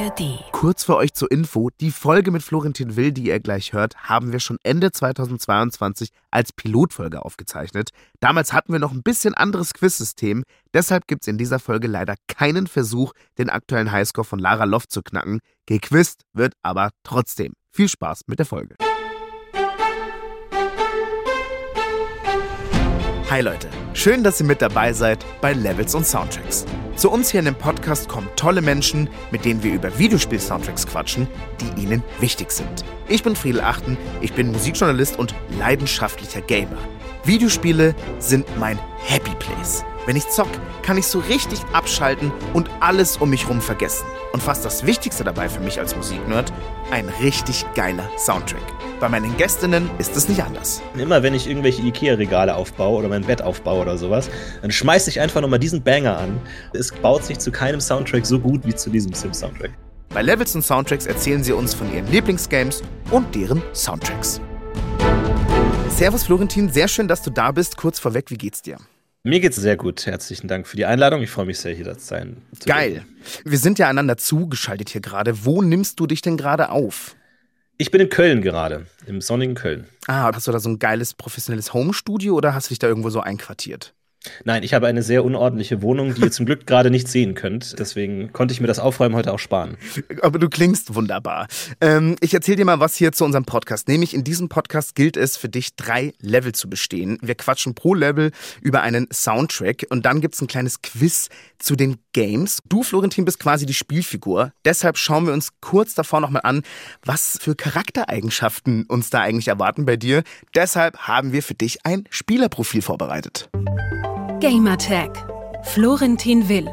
ARD. Kurz für euch zur Info, die Folge mit Florentin Will, die ihr gleich hört, haben wir schon Ende 2022 als Pilotfolge aufgezeichnet. Damals hatten wir noch ein bisschen anderes Quizsystem, deshalb gibt es in dieser Folge leider keinen Versuch, den aktuellen Highscore von Lara Loft zu knacken. Gequizt wird aber trotzdem. Viel Spaß mit der Folge. Hi Leute, schön, dass ihr mit dabei seid bei Levels und Soundtracks. Zu uns hier in dem Podcast kommen tolle Menschen, mit denen wir über Videospiel-Soundtracks quatschen, die ihnen wichtig sind. Ich bin Friedel Achten, ich bin Musikjournalist und leidenschaftlicher Gamer. Videospiele sind mein Happy Place. Wenn ich zock, kann ich so richtig abschalten und alles um mich rum vergessen. Und fast das Wichtigste dabei für mich als Musiknerd, ein richtig geiler Soundtrack. Bei meinen Gästinnen ist es nicht anders. Immer wenn ich irgendwelche Ikea-Regale aufbaue oder mein Bett aufbaue oder sowas, dann schmeiße ich einfach nochmal diesen Banger an. Es baut sich zu keinem Soundtrack so gut wie zu diesem Sim-Soundtrack. Bei Levels und Soundtracks erzählen sie uns von ihren Lieblingsgames und deren Soundtracks. Servus Florentin, sehr schön, dass du da bist. Kurz vorweg, wie geht's dir? Mir geht's sehr gut. Herzlichen Dank für die Einladung. Ich freue mich sehr, hier zu sein. Geil. Wir sind ja einander zugeschaltet hier gerade. Wo nimmst du dich denn gerade auf? Ich bin in Köln gerade, im sonnigen Köln. Ah, hast du da so ein geiles professionelles Homestudio oder hast du dich da irgendwo so einquartiert? Nein, ich habe eine sehr unordentliche Wohnung, die ihr zum Glück gerade nicht sehen könnt. Deswegen konnte ich mir das Aufräumen heute auch sparen. Aber du klingst wunderbar. Ähm, ich erzähle dir mal was hier zu unserem Podcast. Nämlich in diesem Podcast gilt es für dich, drei Level zu bestehen. Wir quatschen pro Level über einen Soundtrack und dann gibt's ein kleines Quiz zu den Games. Du, Florentin, bist quasi die Spielfigur. Deshalb schauen wir uns kurz davor nochmal an, was für Charaktereigenschaften uns da eigentlich erwarten bei dir. Deshalb haben wir für dich ein Spielerprofil vorbereitet. Gamertag. Florentin Will.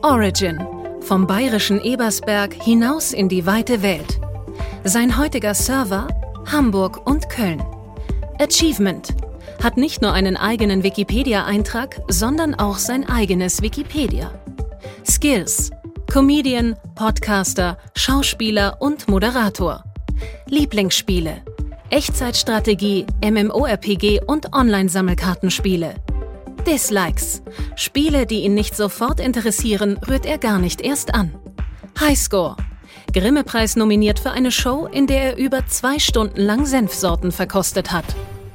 Origin. Vom bayerischen Ebersberg hinaus in die weite Welt. Sein heutiger Server Hamburg und Köln. Achievement. Hat nicht nur einen eigenen Wikipedia-Eintrag, sondern auch sein eigenes Wikipedia. Skills. Comedian, Podcaster, Schauspieler und Moderator. Lieblingsspiele. Echtzeitstrategie, MMORPG und Online-Sammelkartenspiele. Dislikes. Spiele, die ihn nicht sofort interessieren, rührt er gar nicht erst an. Highscore. Grimme-Preis nominiert für eine Show, in der er über zwei Stunden lang Senfsorten verkostet hat.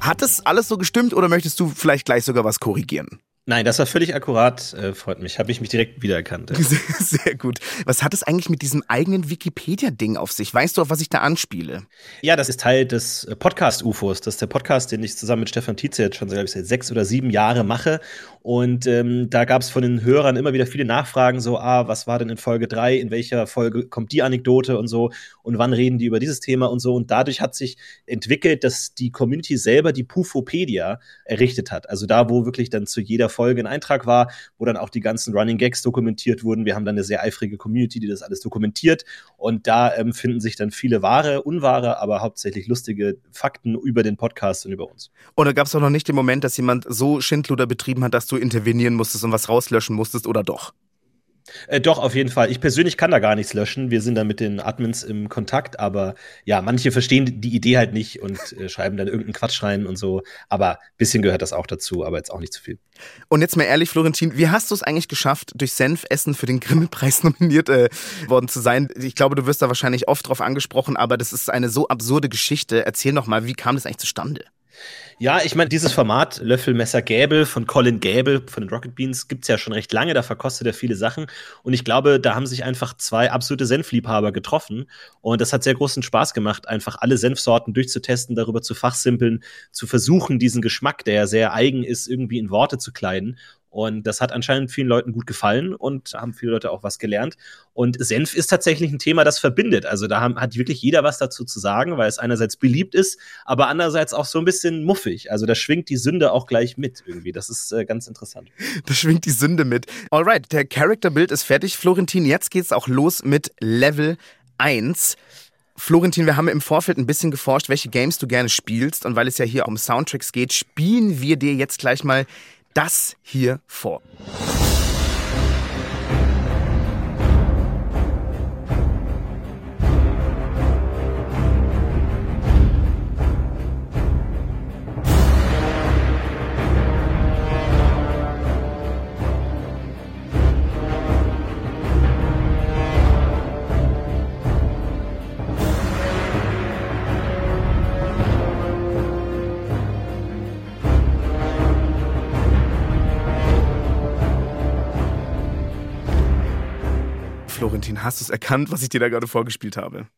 Hat es alles so gestimmt oder möchtest du vielleicht gleich sogar was korrigieren? Nein, das war völlig akkurat. Äh, freut mich. Habe ich mich direkt wiedererkannt. Ja. Sehr, sehr, gut. Was hat es eigentlich mit diesem eigenen Wikipedia-Ding auf sich? Weißt du, auf was ich da anspiele? Ja, das ist Teil des äh, Podcast-UFOs. Das ist der Podcast, den ich zusammen mit Stefan Tietze jetzt schon ich, seit sechs oder sieben Jahre mache. Und ähm, da gab es von den Hörern immer wieder viele Nachfragen, so, ah, was war denn in Folge drei? In welcher Folge kommt die Anekdote und so? Und wann reden die über dieses Thema und so? Und dadurch hat sich entwickelt, dass die Community selber die Pufopedia errichtet hat. Also da, wo wirklich dann zu jeder Folge ein Eintrag war, wo dann auch die ganzen Running Gags dokumentiert wurden. Wir haben dann eine sehr eifrige Community, die das alles dokumentiert. Und da ähm, finden sich dann viele wahre, unwahre, aber hauptsächlich lustige Fakten über den Podcast und über uns. Und da gab es auch noch nicht den Moment, dass jemand so Schindluder betrieben hat, dass du intervenieren musstest und was rauslöschen musstest oder doch? Äh, doch, auf jeden Fall. Ich persönlich kann da gar nichts löschen. Wir sind da mit den Admins im Kontakt, aber ja, manche verstehen die Idee halt nicht und äh, schreiben dann irgendeinen Quatsch rein und so. Aber ein bisschen gehört das auch dazu, aber jetzt auch nicht zu viel. Und jetzt mal ehrlich, Florentin, wie hast du es eigentlich geschafft, durch Senfessen für den Grimme-Preis nominiert äh, worden zu sein? Ich glaube, du wirst da wahrscheinlich oft drauf angesprochen, aber das ist eine so absurde Geschichte. Erzähl noch mal, wie kam das eigentlich zustande? Ja, ich meine, dieses Format Löffel, Messer, Gäbel von Colin Gäbel von den Rocket Beans gibt's ja schon recht lange, da verkostet er viele Sachen. Und ich glaube, da haben sich einfach zwei absolute Senfliebhaber getroffen. Und das hat sehr großen Spaß gemacht, einfach alle Senfsorten durchzutesten, darüber zu fachsimpeln, zu versuchen, diesen Geschmack, der ja sehr eigen ist, irgendwie in Worte zu kleiden. Und das hat anscheinend vielen Leuten gut gefallen und haben viele Leute auch was gelernt. Und Senf ist tatsächlich ein Thema, das verbindet. Also da haben, hat wirklich jeder was dazu zu sagen, weil es einerseits beliebt ist, aber andererseits auch so ein bisschen muffig. Also da schwingt die Sünde auch gleich mit irgendwie. Das ist äh, ganz interessant. Da schwingt die Sünde mit. Alright, der Character-Bild ist fertig, Florentin. Jetzt geht's auch los mit Level 1. Florentin, wir haben im Vorfeld ein bisschen geforscht, welche Games du gerne spielst. Und weil es ja hier um Soundtracks geht, spielen wir dir jetzt gleich mal das hier vor. Florentin, hast du es erkannt, was ich dir da gerade vorgespielt habe?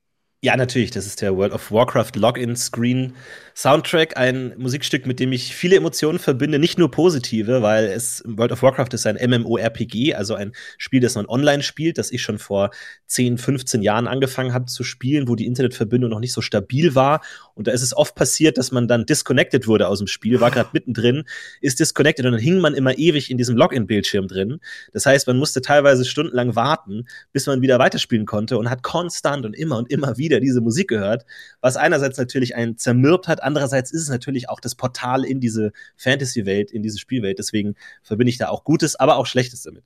Ja, natürlich. Das ist der World of Warcraft Login Screen Soundtrack. Ein Musikstück, mit dem ich viele Emotionen verbinde. Nicht nur positive, weil es World of Warcraft ist ein MMORPG, also ein Spiel, das man online spielt, das ich schon vor 10, 15 Jahren angefangen habe zu spielen, wo die Internetverbindung noch nicht so stabil war. Und da ist es oft passiert, dass man dann disconnected wurde aus dem Spiel, war gerade mittendrin, ist disconnected und dann hing man immer ewig in diesem Login-Bildschirm drin. Das heißt, man musste teilweise stundenlang warten, bis man wieder weiterspielen konnte und hat konstant und immer und immer wieder wieder diese Musik gehört, was einerseits natürlich einen zermürbt hat, andererseits ist es natürlich auch das Portal in diese Fantasy-Welt, in diese Spielwelt. Deswegen verbinde ich da auch Gutes, aber auch Schlechtes damit.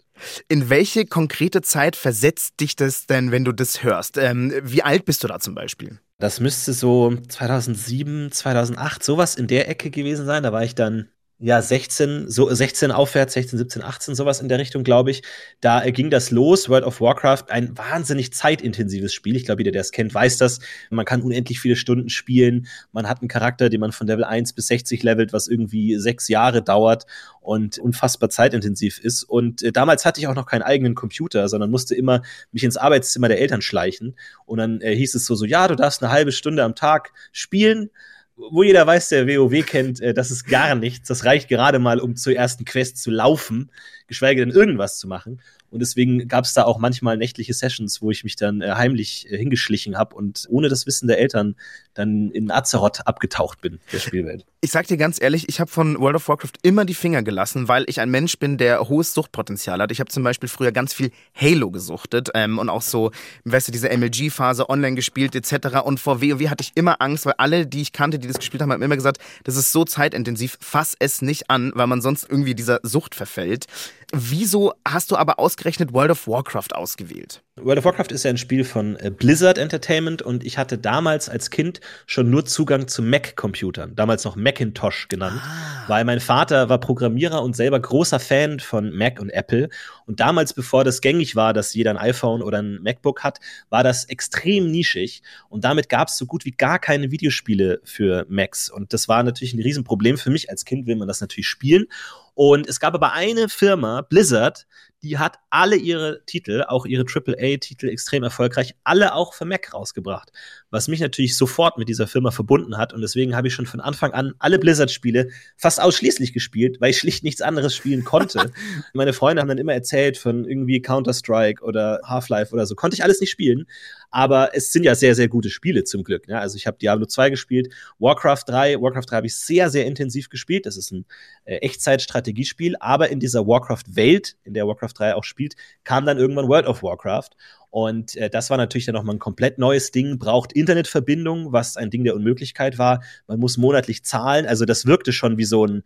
In welche konkrete Zeit versetzt dich das denn, wenn du das hörst? Ähm, wie alt bist du da zum Beispiel? Das müsste so 2007, 2008, sowas in der Ecke gewesen sein. Da war ich dann ja, 16, so 16 aufwärts, 16, 17, 18, sowas in der Richtung, glaube ich. Da äh, ging das los. World of Warcraft, ein wahnsinnig zeitintensives Spiel. Ich glaube, jeder, der es kennt, weiß das. Man kann unendlich viele Stunden spielen. Man hat einen Charakter, den man von Level 1 bis 60 levelt, was irgendwie sechs Jahre dauert und unfassbar zeitintensiv ist. Und äh, damals hatte ich auch noch keinen eigenen Computer, sondern musste immer mich ins Arbeitszimmer der Eltern schleichen. Und dann äh, hieß es so, so, ja, du darfst eine halbe Stunde am Tag spielen wo jeder weiß, der WoW kennt, äh, das ist gar nichts. Das reicht gerade mal, um zur ersten Quest zu laufen, geschweige denn irgendwas zu machen. Und deswegen gab es da auch manchmal nächtliche Sessions, wo ich mich dann äh, heimlich äh, hingeschlichen habe und ohne das Wissen der Eltern dann in Azeroth abgetaucht bin, der Spielwelt. Ich sag dir ganz ehrlich, ich habe von World of Warcraft immer die Finger gelassen, weil ich ein Mensch bin, der hohes Suchtpotenzial hat. Ich habe zum Beispiel früher ganz viel Halo gesuchtet ähm, und auch so, weißt du, diese MLG-Phase online gespielt etc. Und vor WoW hatte ich immer Angst, weil alle, die ich kannte, die das gespielt haben, haben immer gesagt, das ist so zeitintensiv, fass es nicht an, weil man sonst irgendwie dieser Sucht verfällt. Wieso hast du aber ausgerechnet World of Warcraft ausgewählt? World of Warcraft ist ja ein Spiel von äh, Blizzard Entertainment und ich hatte damals als Kind schon nur Zugang zu Mac-Computern, damals noch Macintosh genannt, ah. weil mein Vater war Programmierer und selber großer Fan von Mac und Apple. Und damals, bevor das gängig war, dass jeder ein iPhone oder ein MacBook hat, war das extrem nischig und damit gab es so gut wie gar keine Videospiele für Macs. Und das war natürlich ein Riesenproblem für mich als Kind, will man das natürlich spielen. Und es gab aber eine Firma, Blizzard, die hat alle ihre Titel, auch ihre AAA-Titel extrem erfolgreich, alle auch für Mac rausgebracht. Was mich natürlich sofort mit dieser Firma verbunden hat. Und deswegen habe ich schon von Anfang an alle Blizzard-Spiele fast ausschließlich gespielt, weil ich schlicht nichts anderes spielen konnte. Meine Freunde haben dann immer erzählt von irgendwie Counter-Strike oder Half-Life oder so. Konnte ich alles nicht spielen. Aber es sind ja sehr, sehr gute Spiele zum Glück. Ne? Also ich habe Diablo 2 gespielt, Warcraft 3. Warcraft 3 habe ich sehr, sehr intensiv gespielt. Das ist ein äh, Echtzeit-Strategiespiel. Aber in dieser Warcraft-Welt, in der Warcraft 3 auch spielt, kam dann irgendwann World of Warcraft. Und äh, das war natürlich dann nochmal ein komplett neues Ding, braucht Internetverbindung, was ein Ding der Unmöglichkeit war. Man muss monatlich zahlen. Also das wirkte schon wie so ein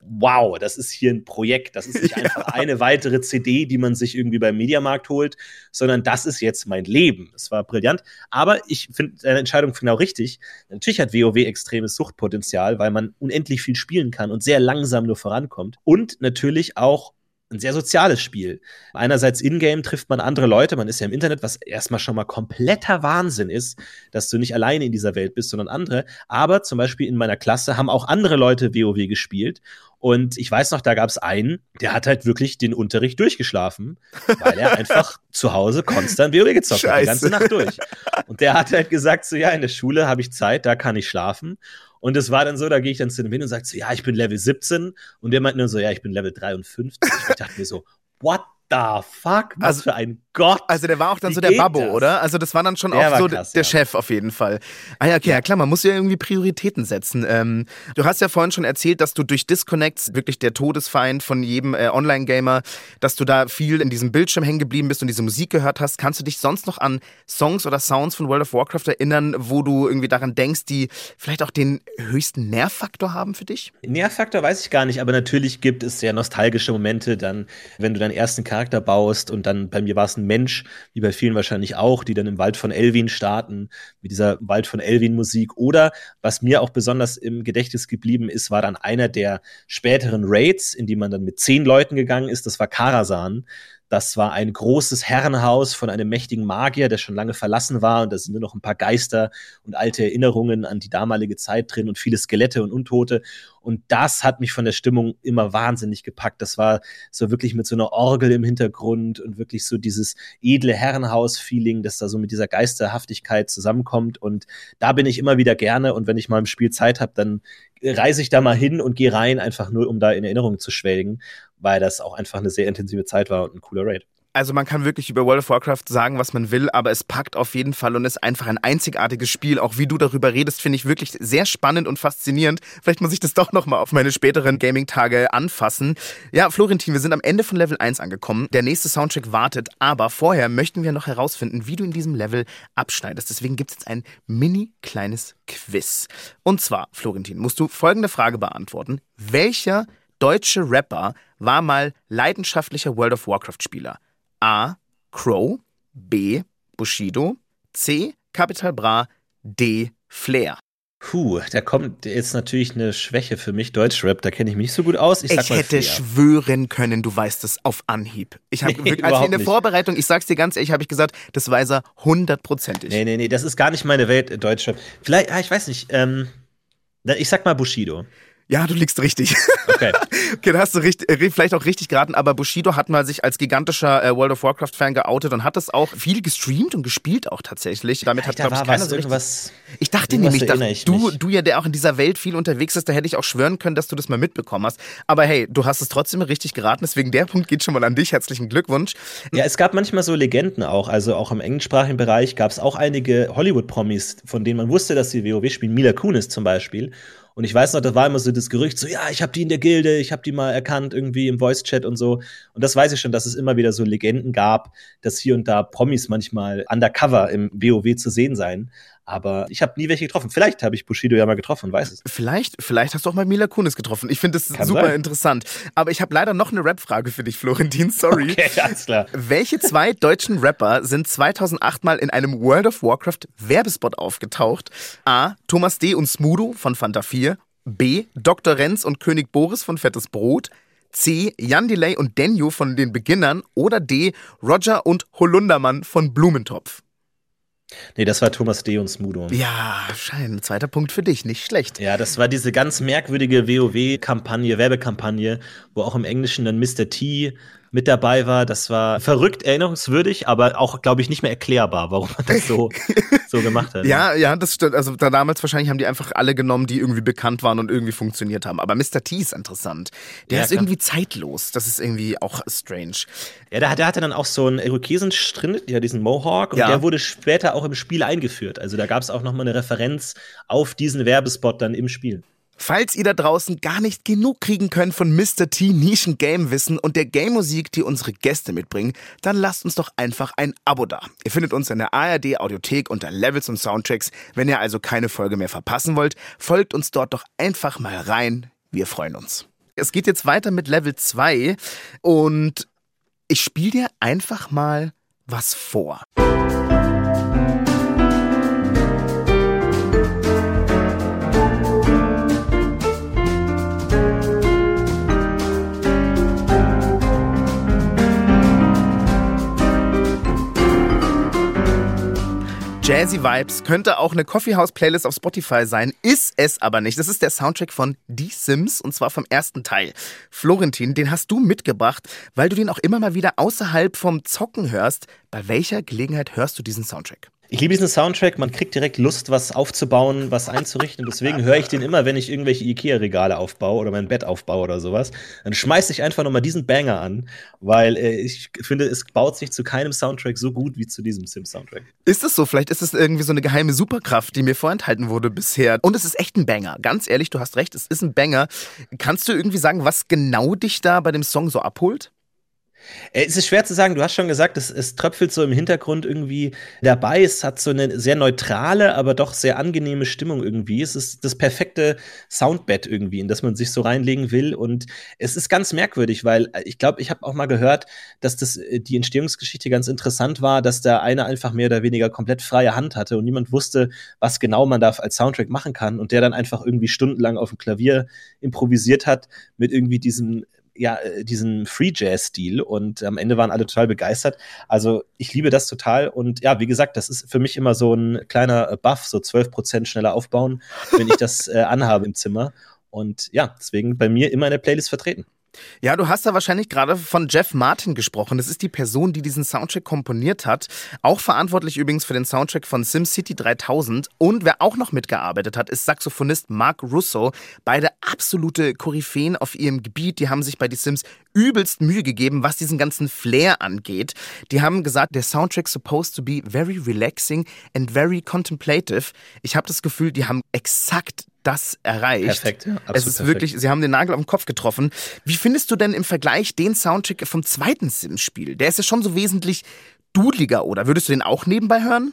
wow, das ist hier ein Projekt. Das ist nicht ja. einfach eine weitere CD, die man sich irgendwie beim Mediamarkt holt, sondern das ist jetzt mein Leben. Es war brillant. Aber ich finde deine Entscheidung genau richtig. Natürlich hat WoW extremes Suchtpotenzial, weil man unendlich viel spielen kann und sehr langsam nur vorankommt. Und natürlich auch ein sehr soziales Spiel. Einerseits in-game trifft man andere Leute, man ist ja im Internet, was erstmal schon mal kompletter Wahnsinn ist, dass du nicht alleine in dieser Welt bist, sondern andere. Aber zum Beispiel in meiner Klasse haben auch andere Leute WoW gespielt und ich weiß noch, da gab es einen, der hat halt wirklich den Unterricht durchgeschlafen, weil er einfach zu Hause konstant WoW gezockt hat, die ganze Nacht durch. Und der hat halt gesagt, so ja, in der Schule habe ich Zeit, da kann ich schlafen. Und es war dann so, da gehe ich dann zu dem hin und sage so, ja, ich bin Level 17. Und der meint nur so, ja, ich bin Level 53. Ich dachte mir so, what the fuck? Was also, für ein Gott. Also der war auch dann Wie so der Babbo, das? oder? Also das war dann schon der auch so krass, der ja. Chef auf jeden Fall. Ah ja, okay, ja. ja. klar, man muss ja irgendwie Prioritäten setzen. Ähm, du hast ja vorhin schon erzählt, dass du durch Disconnects wirklich der Todesfeind von jedem äh, Online-Gamer, dass du da viel in diesem Bildschirm hängen geblieben bist und diese Musik gehört hast. Kannst du dich sonst noch an Songs oder Sounds von World of Warcraft erinnern, wo du irgendwie daran denkst, die vielleicht auch den höchsten Nervfaktor haben für dich? Nervfaktor weiß ich gar nicht, aber natürlich gibt es sehr nostalgische Momente dann, wenn du deinen ersten Charakter baust und dann bei mir war es ein Mensch, wie bei vielen wahrscheinlich auch, die dann im Wald von Elvin starten, mit dieser Wald von Elvin Musik. Oder was mir auch besonders im Gedächtnis geblieben ist, war dann einer der späteren Raids, in die man dann mit zehn Leuten gegangen ist. Das war Karasan. Das war ein großes Herrenhaus von einem mächtigen Magier, der schon lange verlassen war. Und da sind nur noch ein paar Geister und alte Erinnerungen an die damalige Zeit drin und viele Skelette und Untote. Und das hat mich von der Stimmung immer wahnsinnig gepackt. Das war so wirklich mit so einer Orgel im Hintergrund und wirklich so dieses edle Herrenhaus-Feeling, das da so mit dieser Geisterhaftigkeit zusammenkommt. Und da bin ich immer wieder gerne. Und wenn ich mal im Spiel Zeit habe, dann reise ich da mal hin und gehe rein, einfach nur, um da in Erinnerung zu schwelgen, weil das auch einfach eine sehr intensive Zeit war und ein cooler Raid. Also man kann wirklich über World of Warcraft sagen, was man will, aber es packt auf jeden Fall und ist einfach ein einzigartiges Spiel. Auch wie du darüber redest, finde ich wirklich sehr spannend und faszinierend. Vielleicht muss ich das doch nochmal auf meine späteren Gaming-Tage anfassen. Ja, Florentin, wir sind am Ende von Level 1 angekommen. Der nächste Soundtrack wartet, aber vorher möchten wir noch herausfinden, wie du in diesem Level abschneidest. Deswegen gibt es jetzt ein mini kleines Quiz. Und zwar, Florentin, musst du folgende Frage beantworten. Welcher deutsche Rapper war mal leidenschaftlicher World of Warcraft-Spieler? A. Crow, B. Bushido, C. Capital Bra, D. Flair. Puh, da kommt jetzt natürlich eine Schwäche für mich, Deutschrap, da kenne ich mich nicht so gut aus. Ich, ich hätte Flair. schwören können, du weißt es auf Anhieb. Ich habe nee, als in der Vorbereitung, ich sag's dir ganz ehrlich, habe ich gesagt, das weiß er hundertprozentig. Nee, nee, nee, das ist gar nicht meine Welt, Deutschrap. Vielleicht, ah, ich weiß nicht, ähm, ich sag mal Bushido. Ja, du liegst richtig. Okay. okay, da hast du richtig, äh, vielleicht auch richtig geraten, aber Bushido hat mal sich als gigantischer äh, World of Warcraft-Fan geoutet und hat das auch viel gestreamt und gespielt auch tatsächlich. Damit hat, glaube ich, keiner so irgendwas. Ich dachte nämlich, dass ich du, du ja, der auch in dieser Welt viel unterwegs ist, da hätte ich auch schwören können, dass du das mal mitbekommen hast. Aber hey, du hast es trotzdem richtig geraten, deswegen der Punkt geht schon mal an dich. Herzlichen Glückwunsch. Ja, es gab manchmal so Legenden auch. Also auch im englischsprachigen Bereich gab es auch einige Hollywood-Promis, von denen man wusste, dass sie WoW spielen. Mila Kunis zum Beispiel. Und ich weiß noch, da war immer so das Gerücht, so, ja, ich habe die in der Gilde, ich habe die mal erkannt, irgendwie im Voice-Chat und so. Und das weiß ich schon, dass es immer wieder so Legenden gab, dass hier und da Promis manchmal undercover im WoW zu sehen seien. Aber ich habe nie welche getroffen. Vielleicht habe ich Bushido ja mal getroffen, weiß es. Vielleicht, vielleicht hast du auch mal Mila Kunis getroffen. Ich finde das Kann super sein. interessant. Aber ich habe leider noch eine Rap-Frage für dich, Florentin. Sorry. Okay, alles klar. Welche zwei deutschen Rapper sind 2008 mal in einem World of Warcraft Werbespot aufgetaucht? A. Thomas D. und Smudo von Fanta 4. B. Dr. Renz und König Boris von Fettes Brot. C. Jan Delay und Denjo von den Beginnern. Oder D. Roger und Holundermann von Blumentopf. Nee, das war Thomas D. und Smudo. Ja, schein. Zweiter Punkt für dich, nicht schlecht. Ja, das war diese ganz merkwürdige WoW-Kampagne, Werbekampagne, wo auch im Englischen dann Mr. T mit dabei war. Das war verrückt erinnerungswürdig, aber auch, glaube ich, nicht mehr erklärbar, warum man das so, so gemacht hat. Ja, ja, das stimmt. Also da damals wahrscheinlich haben die einfach alle genommen, die irgendwie bekannt waren und irgendwie funktioniert haben. Aber Mr. T ist interessant. Der ja, ist klar. irgendwie zeitlos. Das ist irgendwie auch strange. Ja, der, der hatte dann auch so einen Irokesenstritt, ja, diesen Mohawk, und ja. der wurde später auch im Spiel eingeführt. Also da gab es auch nochmal eine Referenz auf diesen Werbespot dann im Spiel. Falls ihr da draußen gar nicht genug kriegen könnt von Mr. T Nischen Game Wissen und der Game Musik, die unsere Gäste mitbringen, dann lasst uns doch einfach ein Abo da. Ihr findet uns in der ARD Audiothek unter Levels und Soundtracks. Wenn ihr also keine Folge mehr verpassen wollt, folgt uns dort doch einfach mal rein. Wir freuen uns. Es geht jetzt weiter mit Level 2 und ich spiele dir einfach mal was vor. Jazzy Vibes könnte auch eine Coffeehouse-Playlist auf Spotify sein, ist es aber nicht. Das ist der Soundtrack von Die Sims und zwar vom ersten Teil. Florentin, den hast du mitgebracht, weil du den auch immer mal wieder außerhalb vom Zocken hörst. Bei welcher Gelegenheit hörst du diesen Soundtrack? Ich liebe diesen Soundtrack, man kriegt direkt Lust, was aufzubauen, was einzurichten. Deswegen höre ich den immer, wenn ich irgendwelche Ikea-Regale aufbaue oder mein Bett aufbaue oder sowas. Dann schmeiße ich einfach nochmal diesen Banger an, weil äh, ich finde, es baut sich zu keinem Soundtrack so gut wie zu diesem Sim-Soundtrack. Ist es so? Vielleicht ist es irgendwie so eine geheime Superkraft, die mir vorenthalten wurde bisher. Und es ist echt ein Banger. Ganz ehrlich, du hast recht, es ist ein Banger. Kannst du irgendwie sagen, was genau dich da bei dem Song so abholt? Äh, es ist schwer zu sagen, du hast schon gesagt, es, es tröpfelt so im Hintergrund irgendwie dabei. Es hat so eine sehr neutrale, aber doch sehr angenehme Stimmung irgendwie. Es ist das perfekte Soundbed irgendwie, in das man sich so reinlegen will. Und es ist ganz merkwürdig, weil äh, ich glaube, ich habe auch mal gehört, dass das äh, die Entstehungsgeschichte ganz interessant war, dass der eine einfach mehr oder weniger komplett freie Hand hatte und niemand wusste, was genau man da als Soundtrack machen kann. Und der dann einfach irgendwie stundenlang auf dem Klavier improvisiert hat mit irgendwie diesem ja, äh, diesen Free Jazz-Stil und am Ende waren alle total begeistert. Also ich liebe das total und ja, wie gesagt, das ist für mich immer so ein kleiner äh, Buff, so 12 Prozent schneller aufbauen, wenn ich das äh, anhabe im Zimmer. Und ja, deswegen bei mir immer in der Playlist vertreten. Ja, du hast da wahrscheinlich gerade von Jeff Martin gesprochen. Das ist die Person, die diesen Soundtrack komponiert hat. Auch verantwortlich übrigens für den Soundtrack von SimCity 3000. Und wer auch noch mitgearbeitet hat, ist Saxophonist Mark Russo. Beide absolute Koryphäen auf ihrem Gebiet. Die haben sich bei The Sims übelst Mühe gegeben, was diesen ganzen Flair angeht. Die haben gesagt, der Soundtrack supposed to be very relaxing and very contemplative. Ich habe das Gefühl, die haben exakt das erreicht. Perfekt, ja. Es ist perfekt. wirklich, sie haben den Nagel auf den Kopf getroffen. Wie findest du denn im Vergleich den Soundtrack vom zweiten Sims-Spiel? Der ist ja schon so wesentlich dudeliger, oder? Würdest du den auch nebenbei hören?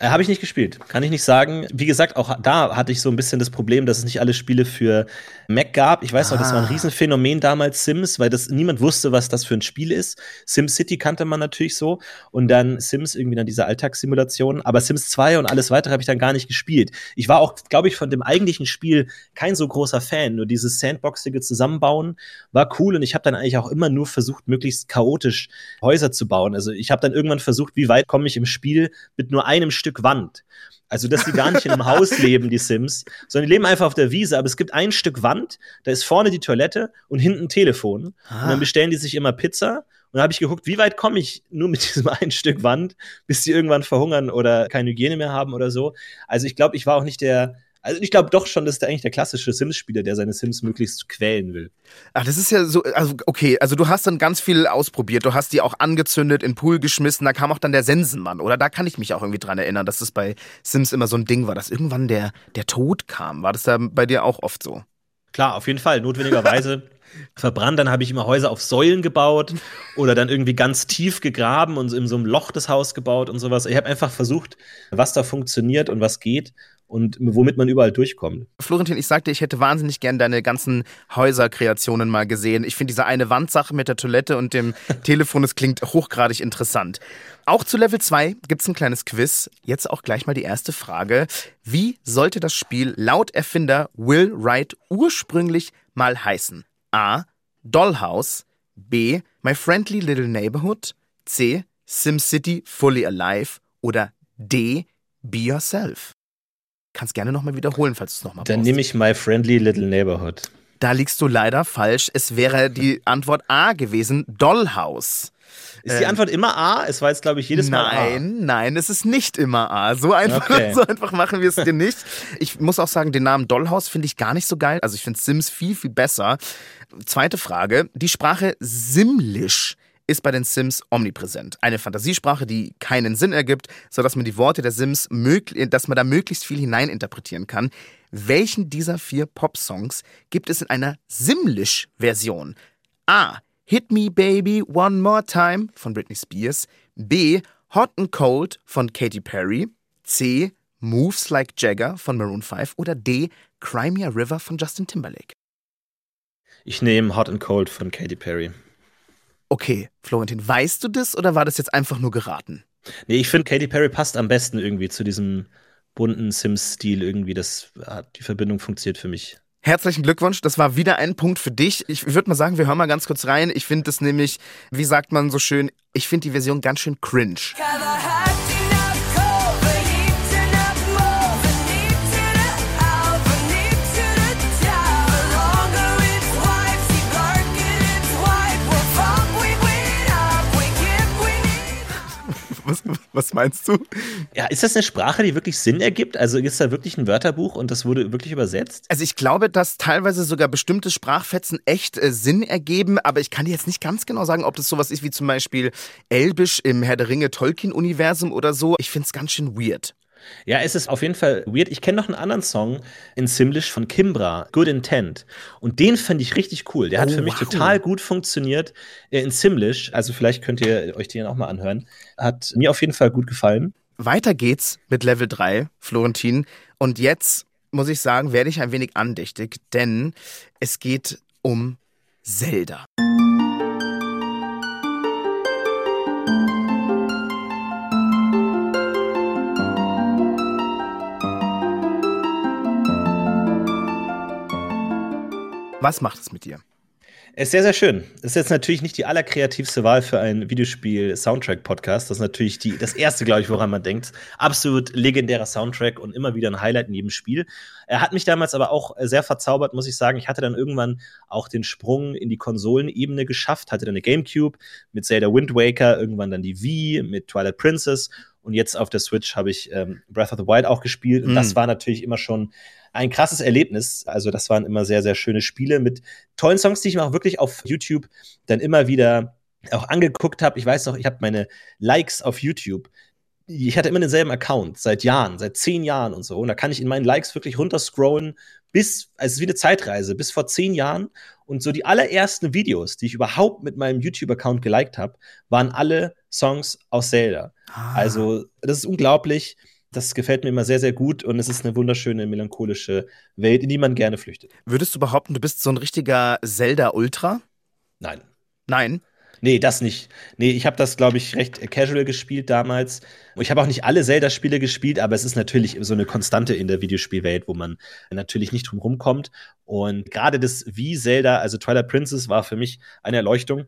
Äh, Habe ich nicht gespielt, kann ich nicht sagen. Wie gesagt, auch da hatte ich so ein bisschen das Problem, dass es nicht alle Spiele für Mac gab. Ich weiß ah. noch, das war ein ah. Riesenphänomen damals Sims, weil das niemand wusste, was das für ein Spiel ist. Sims City kannte man natürlich so und dann Sims irgendwie dann diese Alltagssimulation. Aber Sims 2 und alles weitere habe ich dann gar nicht gespielt. Ich war auch, glaube ich, von dem eigentlichen Spiel kein so großer Fan. Nur dieses Sandboxige Zusammenbauen war cool und ich habe dann eigentlich auch immer nur versucht, möglichst chaotisch Häuser zu bauen. Also ich habe dann irgendwann versucht, wie weit komme ich im Spiel mit nur einem Stück Wand. Also, dass die gar nicht in einem Haus leben, die Sims, sondern die leben einfach auf der Wiese. Aber es gibt ein Stück Wand, da ist vorne die Toilette und hinten ein Telefon. Ah. Und dann bestellen die sich immer Pizza. Und da habe ich geguckt, wie weit komme ich nur mit diesem einen Stück Wand, bis die irgendwann verhungern oder keine Hygiene mehr haben oder so. Also ich glaube, ich war auch nicht der also ich glaube doch schon, das ist eigentlich der klassische Sims-Spieler, der seine Sims möglichst quälen will. Ach, das ist ja so, also okay, also du hast dann ganz viel ausprobiert, du hast die auch angezündet, in den Pool geschmissen, da kam auch dann der Sensenmann, oder? Da kann ich mich auch irgendwie dran erinnern, dass das bei Sims immer so ein Ding war, dass irgendwann der, der Tod kam. War das da bei dir auch oft so? Klar, auf jeden Fall, notwendigerweise. verbrannt, dann habe ich immer Häuser auf Säulen gebaut oder dann irgendwie ganz tief gegraben und in so einem Loch das Haus gebaut und sowas. Ich habe einfach versucht, was da funktioniert und was geht und womit man überall durchkommt. Florentin, ich sagte, ich hätte wahnsinnig gern deine ganzen Häuserkreationen mal gesehen. Ich finde diese eine Wandsache mit der Toilette und dem Telefon, das klingt hochgradig interessant. Auch zu Level 2 gibt es ein kleines Quiz. Jetzt auch gleich mal die erste Frage. Wie sollte das Spiel laut Erfinder Will Wright ursprünglich mal heißen? A. Dollhouse. B. My Friendly Little Neighborhood. C. SimCity Fully Alive. Oder D. Be Yourself. Kannst gerne nochmal wiederholen, falls du es nochmal Dann nehme ich My Friendly Little Neighborhood. Da liegst du leider falsch. Es wäre die Antwort A gewesen, Dollhouse. Ist die ähm, Antwort immer A? Es war jetzt, glaube ich, jedes Mal Nein, A. nein, es ist nicht immer A. So einfach, okay. so einfach machen wir es dir nicht. Ich muss auch sagen, den Namen Dollhouse finde ich gar nicht so geil. Also ich finde Sims viel, viel besser. Zweite Frage. Die Sprache Simlish ist bei den Sims omnipräsent. Eine Fantasiesprache, die keinen Sinn ergibt, sodass man die Worte der Sims, dass man da möglichst viel hineininterpretieren kann. Welchen dieser vier Pop-Songs gibt es in einer Simlish-Version? A. Hit Me Baby One More Time von Britney Spears. B. Hot and Cold von Katy Perry. C. Moves Like Jagger von Maroon 5. Oder D. Crimea River von Justin Timberlake. Ich nehme Hot and Cold von Katy Perry. Okay, Florentin, weißt du das oder war das jetzt einfach nur geraten? Nee, ich finde, Katy Perry passt am besten irgendwie zu diesem bunten Sims-Stil irgendwie. Das, die Verbindung funktioniert für mich. Herzlichen Glückwunsch, das war wieder ein Punkt für dich. Ich würde mal sagen, wir hören mal ganz kurz rein. Ich finde das nämlich, wie sagt man so schön, ich finde die Version ganz schön cringe. Was, meinst du? Ja, ist das eine Sprache, die wirklich Sinn ergibt? Also ist da wirklich ein Wörterbuch und das wurde wirklich übersetzt? Also ich glaube, dass teilweise sogar bestimmte Sprachfetzen echt äh, Sinn ergeben, aber ich kann dir jetzt nicht ganz genau sagen, ob das sowas ist wie zum Beispiel Elbisch im Herr der Ringe Tolkien-Universum oder so. Ich finde es ganz schön weird. Ja, es ist auf jeden Fall weird. Ich kenne noch einen anderen Song in Simlish von Kimbra, Good Intent. Und den fand ich richtig cool. Der hat oh, für mich wow. total gut funktioniert äh, in Simlish. Also vielleicht könnt ihr euch den auch mal anhören. Hat mir auf jeden Fall gut gefallen. Weiter geht's mit Level 3, Florentin. Und jetzt muss ich sagen, werde ich ein wenig andächtig, denn es geht um Zelda. Was macht es mit dir? Es ist sehr, sehr schön. Ist jetzt natürlich nicht die allerkreativste Wahl für einen Videospiel-Soundtrack-Podcast. Das ist natürlich die, das erste, glaube ich, woran man denkt. Absolut legendärer Soundtrack und immer wieder ein Highlight in jedem Spiel. Er hat mich damals aber auch sehr verzaubert, muss ich sagen. Ich hatte dann irgendwann auch den Sprung in die Konsolenebene geschafft, hatte dann eine GameCube mit Zelda Wind Waker, irgendwann dann die Wii mit Twilight Princess und jetzt auf der Switch habe ich ähm, Breath of the Wild auch gespielt. Und mm. das war natürlich immer schon ein krasses Erlebnis. Also das waren immer sehr, sehr schöne Spiele mit tollen Songs, die ich mir auch wirklich auf YouTube dann immer wieder auch angeguckt habe. Ich weiß noch, ich habe meine Likes auf YouTube. Ich hatte immer denselben Account seit Jahren, seit zehn Jahren und so. Und da kann ich in meinen Likes wirklich runterscrollen bis, also es ist wie eine Zeitreise, bis vor zehn Jahren. Und so die allerersten Videos, die ich überhaupt mit meinem YouTube-Account geliked habe, waren alle Songs aus Zelda. Ah. Also, das ist unglaublich. Das gefällt mir immer sehr, sehr gut und es ist eine wunderschöne, melancholische Welt, in die man gerne flüchtet. Würdest du behaupten, du bist so ein richtiger Zelda-Ultra? Nein. Nein? Nee, das nicht. Nee, ich habe das, glaube ich, recht casual gespielt damals. Ich habe auch nicht alle Zelda-Spiele gespielt, aber es ist natürlich so eine Konstante in der Videospielwelt, wo man natürlich nicht drum rumkommt. Und gerade das wie Zelda, also Twilight Princess, war für mich eine Erleuchtung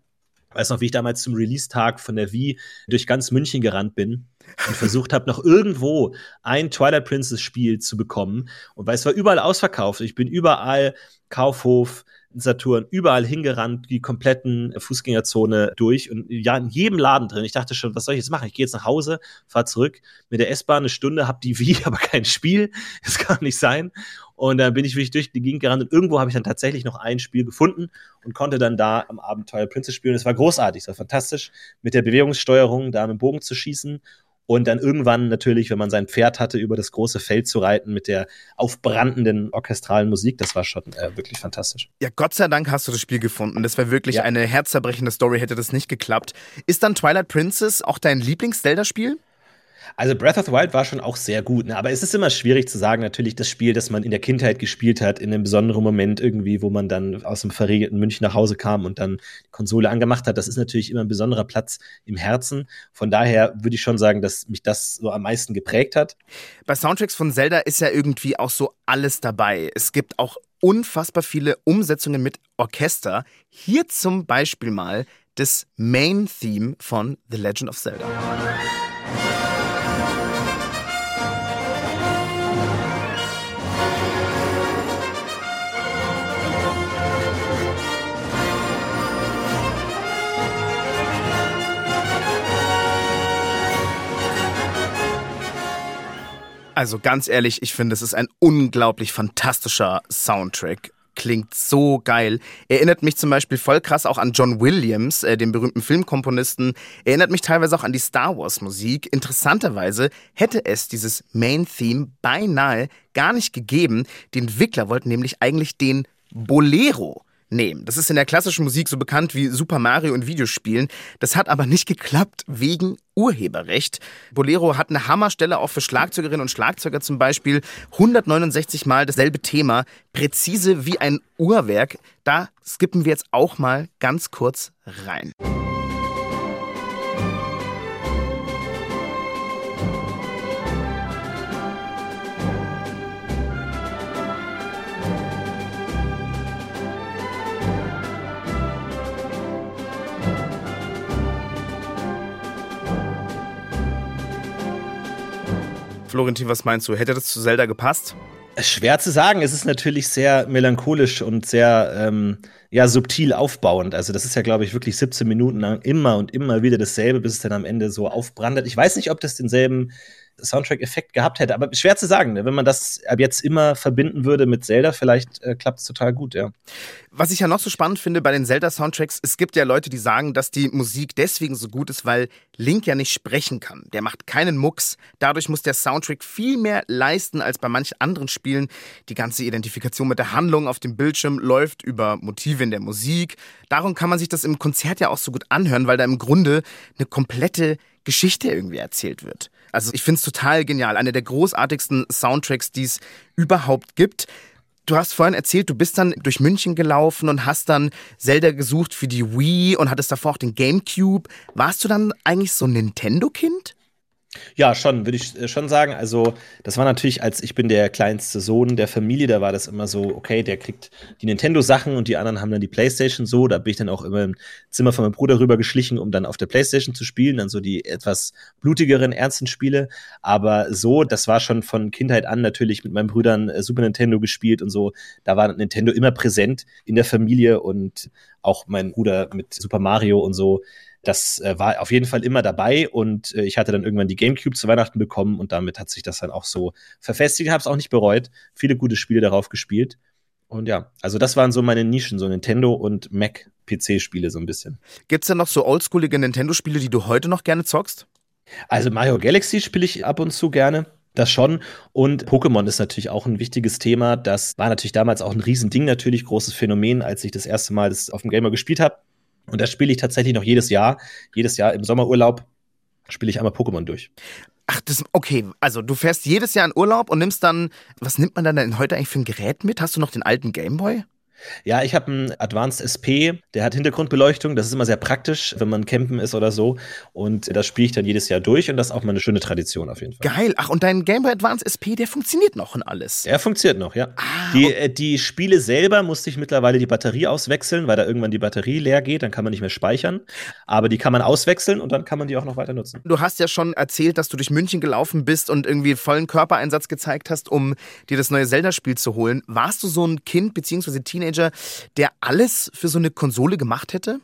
weiß noch, wie ich damals zum Release-Tag von der Wii durch ganz München gerannt bin und versucht habe, noch irgendwo ein Twilight Princess Spiel zu bekommen. Und weil es war überall ausverkauft. Ich bin überall Kaufhof, Saturn, überall hingerannt, die kompletten Fußgängerzone durch und ja, in jedem Laden drin. Ich dachte schon, was soll ich jetzt machen? Ich gehe jetzt nach Hause, fahre zurück mit der S-Bahn eine Stunde, hab die Wii, aber kein Spiel. Das kann nicht sein. Und dann bin ich wirklich durch die Gegend gerannt und irgendwo habe ich dann tatsächlich noch ein Spiel gefunden und konnte dann da am Abenteuer Princess spielen. Es war großartig, es war fantastisch, mit der Bewegungssteuerung da mit dem Bogen zu schießen und dann irgendwann natürlich, wenn man sein Pferd hatte, über das große Feld zu reiten mit der aufbrandenden orchestralen Musik, das war schon äh, wirklich fantastisch. Ja, Gott sei Dank hast du das Spiel gefunden. Das wäre wirklich ja. eine herzzerbrechende Story, hätte das nicht geklappt. Ist dann Twilight Princess auch dein Lieblings-Zelda-Spiel? Also Breath of the Wild war schon auch sehr gut, ne? aber es ist immer schwierig zu sagen, natürlich das Spiel, das man in der Kindheit gespielt hat, in einem besonderen Moment irgendwie, wo man dann aus dem verregneten München nach Hause kam und dann die Konsole angemacht hat, das ist natürlich immer ein besonderer Platz im Herzen. Von daher würde ich schon sagen, dass mich das so am meisten geprägt hat. Bei Soundtracks von Zelda ist ja irgendwie auch so alles dabei. Es gibt auch unfassbar viele Umsetzungen mit Orchester. Hier zum Beispiel mal das Main Theme von The Legend of Zelda. Also ganz ehrlich, ich finde, es ist ein unglaublich fantastischer Soundtrack klingt so geil. Erinnert mich zum Beispiel voll krass auch an John Williams, äh, den berühmten Filmkomponisten. Erinnert mich teilweise auch an die Star Wars Musik. Interessanterweise hätte es dieses Main Theme beinahe gar nicht gegeben. Die Entwickler wollten nämlich eigentlich den Bolero nehmen. Das ist in der klassischen Musik so bekannt wie Super Mario und Videospielen. Das hat aber nicht geklappt wegen Urheberrecht. Bolero hat eine Hammerstelle auch für Schlagzeugerinnen und Schlagzeuger zum Beispiel. 169 Mal dasselbe Thema, präzise wie ein Uhrwerk. Da skippen wir jetzt auch mal ganz kurz rein. Florentin, was meinst du? Hätte das zu Zelda gepasst? Schwer zu sagen. Es ist natürlich sehr melancholisch und sehr ähm, ja, subtil aufbauend. Also, das ist ja, glaube ich, wirklich 17 Minuten lang immer und immer wieder dasselbe, bis es dann am Ende so aufbrandet. Ich weiß nicht, ob das denselben Soundtrack-Effekt gehabt hätte. Aber schwer zu sagen, ne? wenn man das ab jetzt immer verbinden würde mit Zelda, vielleicht äh, klappt es total gut, ja. Was ich ja noch so spannend finde bei den Zelda-Soundtracks, es gibt ja Leute, die sagen, dass die Musik deswegen so gut ist, weil Link ja nicht sprechen kann. Der macht keinen Mucks. Dadurch muss der Soundtrack viel mehr leisten als bei manchen anderen Spielen. Die ganze Identifikation mit der Handlung auf dem Bildschirm läuft über Motive in der Musik. Darum kann man sich das im Konzert ja auch so gut anhören, weil da im Grunde eine komplette Geschichte irgendwie erzählt wird. Also ich finde es total genial. Einer der großartigsten Soundtracks, die es überhaupt gibt. Du hast vorhin erzählt, du bist dann durch München gelaufen und hast dann Zelda gesucht für die Wii und hattest davor auch den GameCube. Warst du dann eigentlich so ein Nintendo-Kind? Ja, schon, würde ich äh, schon sagen. Also, das war natürlich, als ich bin der kleinste Sohn der Familie, da war das immer so, okay, der kriegt die Nintendo-Sachen und die anderen haben dann die Playstation so. Da bin ich dann auch immer im Zimmer von meinem Bruder rüber geschlichen, um dann auf der Playstation zu spielen, dann so die etwas blutigeren, ernsten Spiele. Aber so, das war schon von Kindheit an natürlich mit meinen Brüdern äh, Super Nintendo gespielt und so. Da war Nintendo immer präsent in der Familie und auch mein Bruder mit Super Mario und so das äh, war auf jeden Fall immer dabei und äh, ich hatte dann irgendwann die GameCube zu Weihnachten bekommen und damit hat sich das dann auch so verfestigt. Habe es auch nicht bereut. Viele gute Spiele darauf gespielt. Und ja, also das waren so meine Nischen, so Nintendo und Mac PC-Spiele so ein bisschen. Gibt's denn noch so oldschoolige Nintendo-Spiele, die du heute noch gerne zockst? Also Mario Galaxy spiele ich ab und zu gerne. Das schon. Und Pokémon ist natürlich auch ein wichtiges Thema. Das war natürlich damals auch ein Riesending, natürlich großes Phänomen, als ich das erste Mal das auf dem Gamer gespielt habe. Und das spiele ich tatsächlich noch jedes Jahr. Jedes Jahr im Sommerurlaub spiele ich einmal Pokémon durch. Ach, das, okay. Also du fährst jedes Jahr in Urlaub und nimmst dann, was nimmt man dann denn heute eigentlich für ein Gerät mit? Hast du noch den alten Gameboy? Ja, ich habe einen Advanced SP, der hat Hintergrundbeleuchtung. Das ist immer sehr praktisch, wenn man campen ist oder so. Und das spiele ich dann jedes Jahr durch und das ist auch mal eine schöne Tradition auf jeden Fall. Geil. Ach, und dein Game Boy Advance SP, der funktioniert noch und alles. Er funktioniert noch, ja. Ah, die, äh, die Spiele selber musste ich mittlerweile die Batterie auswechseln, weil da irgendwann die Batterie leer geht. Dann kann man nicht mehr speichern. Aber die kann man auswechseln und dann kann man die auch noch weiter nutzen. Du hast ja schon erzählt, dass du durch München gelaufen bist und irgendwie vollen Körpereinsatz gezeigt hast, um dir das neue Zelda-Spiel zu holen. Warst du so ein Kind bzw. Teenager, der alles für so eine Konsole gemacht hätte?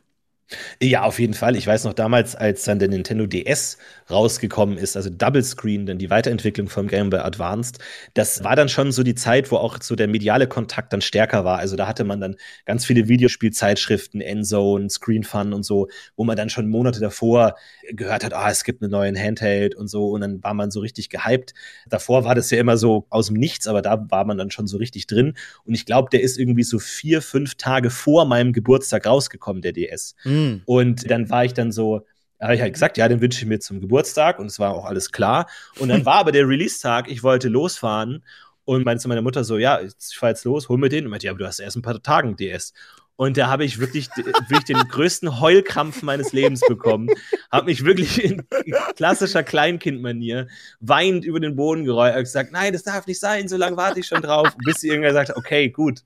Ja, auf jeden Fall. Ich weiß noch damals, als dann der Nintendo DS rausgekommen ist, also Double Screen, dann die Weiterentwicklung vom Game Boy Advanced, das war dann schon so die Zeit, wo auch so der mediale Kontakt dann stärker war. Also da hatte man dann ganz viele Videospielzeitschriften, Endzone, Screen Fun und so, wo man dann schon Monate davor gehört hat, ah, es gibt einen neuen Handheld und so und dann war man so richtig gehypt. Davor war das ja immer so aus dem Nichts, aber da war man dann schon so richtig drin und ich glaube, der ist irgendwie so vier, fünf Tage vor meinem Geburtstag rausgekommen, der DS. Mhm. Mhm. Und dann war ich dann so, habe ich halt gesagt, ja, den wünsche ich mir zum Geburtstag und es war auch alles klar. Und dann war aber der Release-Tag, ich wollte losfahren und meinte zu meiner Mutter so, ja, ich fahre jetzt los, hol mir den. Und meinte, ja, aber du hast erst ein paar Tagen DS. Und da habe ich wirklich, wirklich den größten Heulkrampf meines Lebens bekommen. Habe mich wirklich in klassischer Kleinkindmanier weinend über den Boden gerollt und gesagt, nein, das darf nicht sein, so lange warte ich schon drauf. Bis sie irgendwann sagt, okay, gut,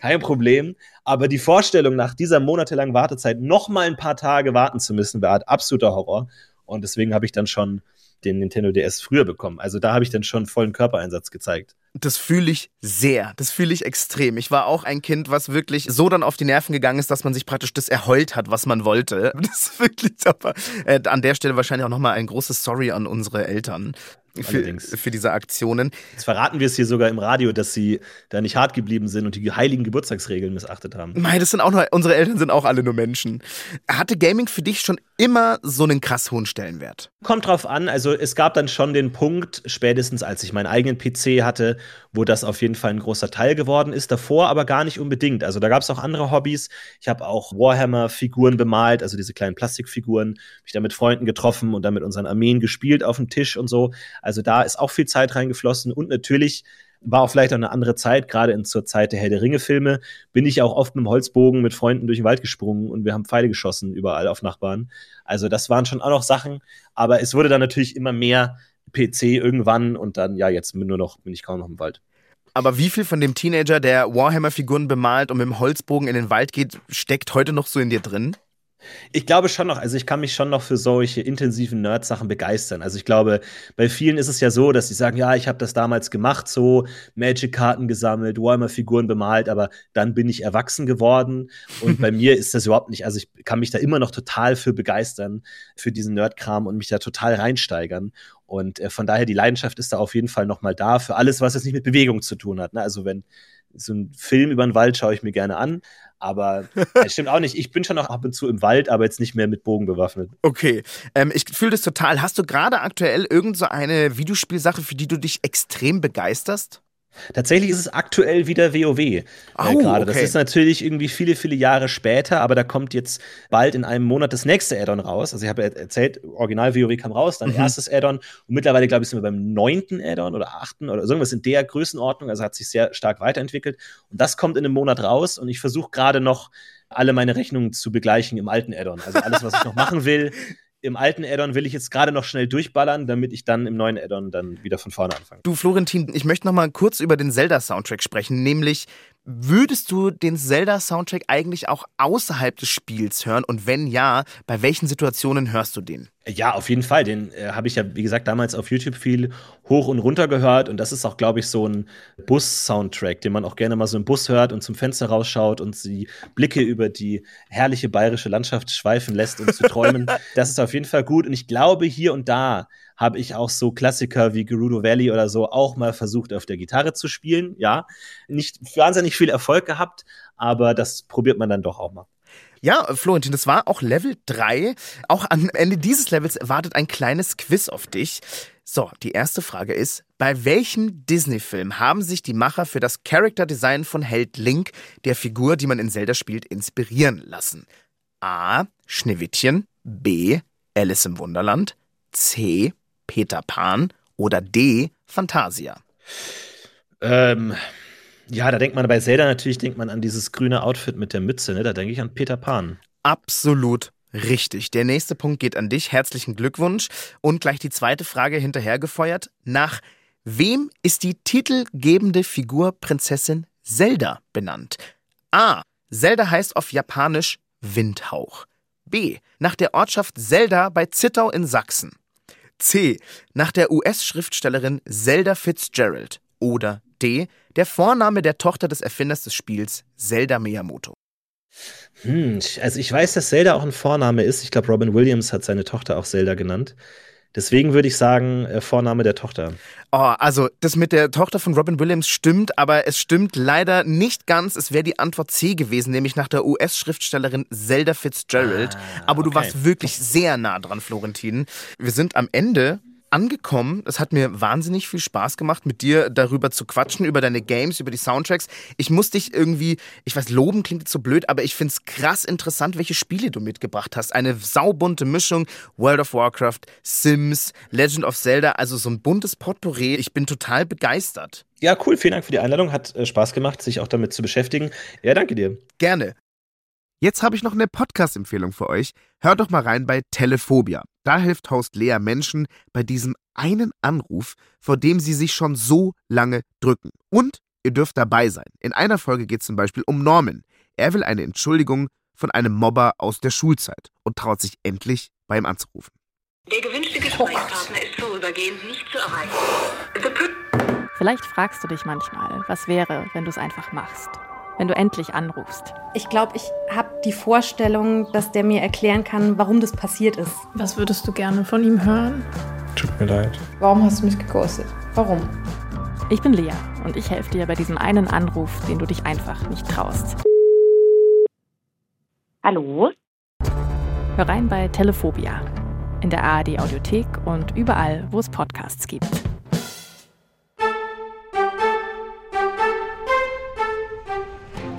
kein Problem. Aber die Vorstellung, nach dieser monatelangen Wartezeit noch mal ein paar Tage warten zu müssen, war absoluter Horror. Und deswegen habe ich dann schon den Nintendo DS früher bekommen. Also da habe ich dann schon vollen Körpereinsatz gezeigt. Das fühle ich sehr. Das fühle ich extrem. Ich war auch ein Kind, was wirklich so dann auf die Nerven gegangen ist, dass man sich praktisch das erheult hat, was man wollte. Das ist wirklich aber äh, an der Stelle wahrscheinlich auch nochmal ein großes Sorry an unsere Eltern für, für, diese Aktionen. Jetzt verraten wir es hier sogar im Radio, dass sie da nicht hart geblieben sind und die heiligen Geburtstagsregeln missachtet haben. Mei, das sind auch nur, unsere Eltern sind auch alle nur Menschen. Hatte Gaming für dich schon immer so einen krass hohen Stellenwert? Kommt drauf an. Also es gab dann schon den Punkt, spätestens als ich meinen eigenen PC hatte, wo das auf jeden Fall ein großer Teil geworden ist. Davor aber gar nicht unbedingt. Also da gab es auch andere Hobbys. Ich habe auch Warhammer-Figuren bemalt, also diese kleinen Plastikfiguren. Mich da mit Freunden getroffen und dann mit unseren Armeen gespielt auf dem Tisch und so. Also da ist auch viel Zeit reingeflossen und natürlich war auch vielleicht auch eine andere Zeit, gerade in, zur Zeit der Herr der Ringe-Filme, bin ich auch oft mit dem Holzbogen mit Freunden durch den Wald gesprungen und wir haben Pfeile geschossen überall auf Nachbarn. Also das waren schon auch noch Sachen, aber es wurde dann natürlich immer mehr PC irgendwann und dann, ja, jetzt bin nur noch, bin ich kaum noch im Wald. Aber wie viel von dem Teenager, der Warhammer-Figuren bemalt und mit dem Holzbogen in den Wald geht, steckt heute noch so in dir drin? Ich glaube schon noch, also ich kann mich schon noch für solche intensiven Nerd-Sachen begeistern. Also ich glaube, bei vielen ist es ja so, dass sie sagen, ja, ich habe das damals gemacht, so Magic-Karten gesammelt, Warhammer-Figuren bemalt, aber dann bin ich erwachsen geworden. Und bei mir ist das überhaupt nicht, also ich kann mich da immer noch total für begeistern, für diesen Nerd-Kram und mich da total reinsteigern. Und äh, von daher, die Leidenschaft ist da auf jeden Fall noch mal da für alles, was jetzt nicht mit Bewegung zu tun hat. Ne? Also wenn so ein Film über den Wald schaue ich mir gerne an, aber es stimmt auch nicht. Ich bin schon noch ab und zu im Wald, aber jetzt nicht mehr mit Bogen bewaffnet. Okay. Ähm, ich fühle das total. Hast du gerade aktuell irgend so eine Videospielsache, für die du dich extrem begeisterst? Tatsächlich ist es aktuell wieder WoW äh, oh, gerade. Okay. Das ist natürlich irgendwie viele, viele Jahre später, aber da kommt jetzt bald in einem Monat das nächste Add-on raus. Also ich habe erzählt, Original WoW kam raus, dann mhm. erstes Add-on und mittlerweile, glaube ich, sind wir beim neunten Add-on oder achten oder irgendwas in der Größenordnung. Also hat sich sehr stark weiterentwickelt. Und das kommt in einem Monat raus und ich versuche gerade noch alle meine Rechnungen zu begleichen im alten Add-on. Also alles, was ich noch machen will, im alten Addon will ich jetzt gerade noch schnell durchballern, damit ich dann im neuen Addon dann wieder von vorne anfange. Du, Florentin, ich möchte noch mal kurz über den Zelda-Soundtrack sprechen, nämlich würdest du den Zelda-Soundtrack eigentlich auch außerhalb des Spiels hören? Und wenn ja, bei welchen Situationen hörst du den? Ja, auf jeden Fall. Den äh, habe ich ja, wie gesagt, damals auf YouTube viel hoch und runter gehört. Und das ist auch, glaube ich, so ein Bus-Soundtrack, den man auch gerne mal so im Bus hört und zum Fenster rausschaut und die Blicke über die herrliche bayerische Landschaft schweifen lässt, um zu träumen. das ist auf jeden Fall gut. Und ich glaube, hier und da habe ich auch so Klassiker wie Gerudo Valley oder so auch mal versucht, auf der Gitarre zu spielen. Ja, nicht wahnsinnig viel Erfolg gehabt, aber das probiert man dann doch auch mal. Ja, Florentin, das war auch Level 3. Auch am Ende dieses Levels wartet ein kleines Quiz auf dich. So, die erste Frage ist, bei welchem Disney-Film haben sich die Macher für das Character-Design von Held Link, der Figur, die man in Zelda spielt, inspirieren lassen? A. Schneewittchen, B. Alice im Wunderland, C. Peter Pan oder D. Fantasia? Ähm, ja, da denkt man bei Zelda natürlich, denkt man an dieses grüne Outfit mit der Mütze, ne? Da denke ich an Peter Pan. Absolut richtig. Der nächste Punkt geht an dich. Herzlichen Glückwunsch. Und gleich die zweite Frage hinterhergefeuert. Nach wem ist die titelgebende Figur Prinzessin Zelda benannt? A. Zelda heißt auf Japanisch Windhauch. B. Nach der Ortschaft Zelda bei Zittau in Sachsen. C. Nach der US-Schriftstellerin Zelda Fitzgerald. Oder D. Der Vorname der Tochter des Erfinders des Spiels, Zelda Miyamoto. Hm, also ich weiß, dass Zelda auch ein Vorname ist. Ich glaube, Robin Williams hat seine Tochter auch Zelda genannt. Deswegen würde ich sagen, äh, Vorname der Tochter. Oh, also das mit der Tochter von Robin Williams stimmt, aber es stimmt leider nicht ganz. Es wäre die Antwort C gewesen, nämlich nach der US-Schriftstellerin Zelda Fitzgerald. Ah, aber du okay. warst wirklich sehr nah dran, Florentin. Wir sind am Ende angekommen. Es hat mir wahnsinnig viel Spaß gemacht, mit dir darüber zu quatschen, über deine Games, über die Soundtracks. Ich muss dich irgendwie, ich weiß, loben klingt jetzt so blöd, aber ich finde es krass interessant, welche Spiele du mitgebracht hast. Eine saubunte Mischung. World of Warcraft, Sims, Legend of Zelda, also so ein buntes Potpourri. Ich bin total begeistert. Ja, cool. Vielen Dank für die Einladung. Hat äh, Spaß gemacht, sich auch damit zu beschäftigen. Ja, danke dir. Gerne. Jetzt habe ich noch eine Podcast-Empfehlung für euch. Hört doch mal rein bei Telephobia. Da hilft Host Lea Menschen bei diesem einen Anruf, vor dem sie sich schon so lange drücken. Und ihr dürft dabei sein. In einer Folge geht es zum Beispiel um Norman. Er will eine Entschuldigung von einem Mobber aus der Schulzeit und traut sich endlich, bei ihm anzurufen. Der gewünschte Gesprächspartner oh ist vorübergehend nicht zu erreichen. Vielleicht fragst du dich manchmal, was wäre, wenn du es einfach machst wenn du endlich anrufst? Ich glaube, ich habe die Vorstellung, dass der mir erklären kann, warum das passiert ist. Was würdest du gerne von ihm hören? Tut mir leid. Warum hast du mich geghostet? Warum? Ich bin Lea und ich helfe dir bei diesem einen Anruf, den du dich einfach nicht traust. Hallo? Hör rein bei Telephobia. In der ARD Audiothek und überall, wo es Podcasts gibt.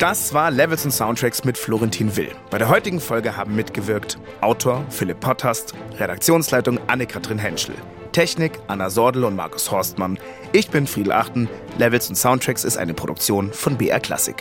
Das war Levels und Soundtracks mit Florentin Will. Bei der heutigen Folge haben mitgewirkt Autor Philipp Pottast, Redaktionsleitung Anne-Kathrin Henschel, Technik Anna Sordel und Markus Horstmann. Ich bin Friedel Achten. Levels und Soundtracks ist eine Produktion von BR Classic.